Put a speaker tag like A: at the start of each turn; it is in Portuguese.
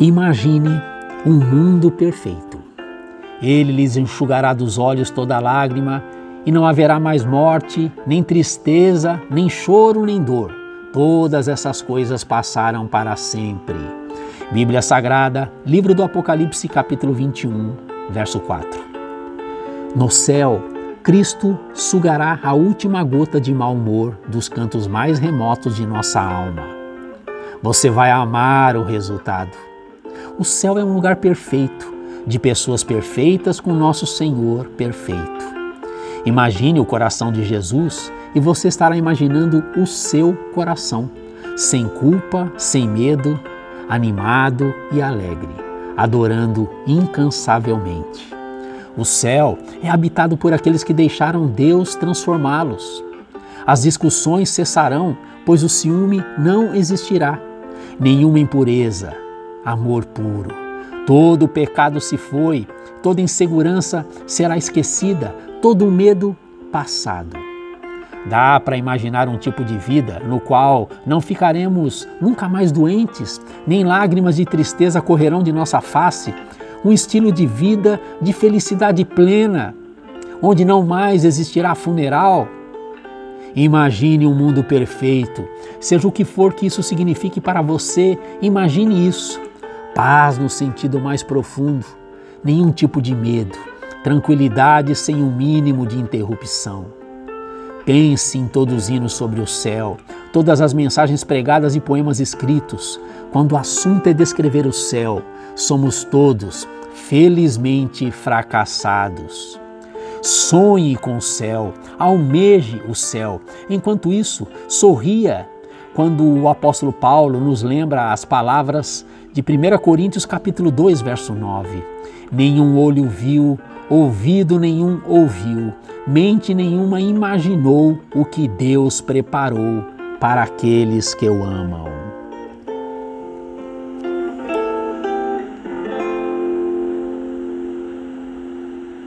A: Imagine um mundo perfeito. Ele lhes enxugará dos olhos toda lágrima, e não haverá mais morte, nem tristeza, nem choro, nem dor. Todas essas coisas passaram para sempre. Bíblia Sagrada, livro do Apocalipse, capítulo 21, verso 4. No céu, Cristo sugará a última gota de mau humor dos cantos mais remotos de nossa alma. Você vai amar o resultado. O céu é um lugar perfeito, de pessoas perfeitas com nosso Senhor perfeito. Imagine o coração de Jesus e você estará imaginando o seu coração, sem culpa, sem medo, animado e alegre, adorando incansavelmente. O céu é habitado por aqueles que deixaram Deus transformá-los. As discussões cessarão, pois o ciúme não existirá. Nenhuma impureza, amor puro. Todo pecado se foi, toda insegurança será esquecida, todo medo passado. Dá para imaginar um tipo de vida no qual não ficaremos nunca mais doentes, nem lágrimas de tristeza correrão de nossa face, um estilo de vida de felicidade plena, onde não mais existirá funeral. Imagine um mundo perfeito, seja o que for que isso signifique para você, imagine isso. Paz no sentido mais profundo, nenhum tipo de medo, tranquilidade sem o um mínimo de interrupção. Pense em todos os hinos sobre o céu, todas as mensagens pregadas e poemas escritos. Quando o assunto é descrever o céu, somos todos felizmente fracassados. Sonhe com o céu, almeje o céu. Enquanto isso, sorria quando o apóstolo Paulo nos lembra as palavras de 1 Coríntios capítulo 2, verso 9. Nenhum olho viu, ouvido nenhum ouviu, mente nenhuma imaginou o que Deus preparou para aqueles que o amam.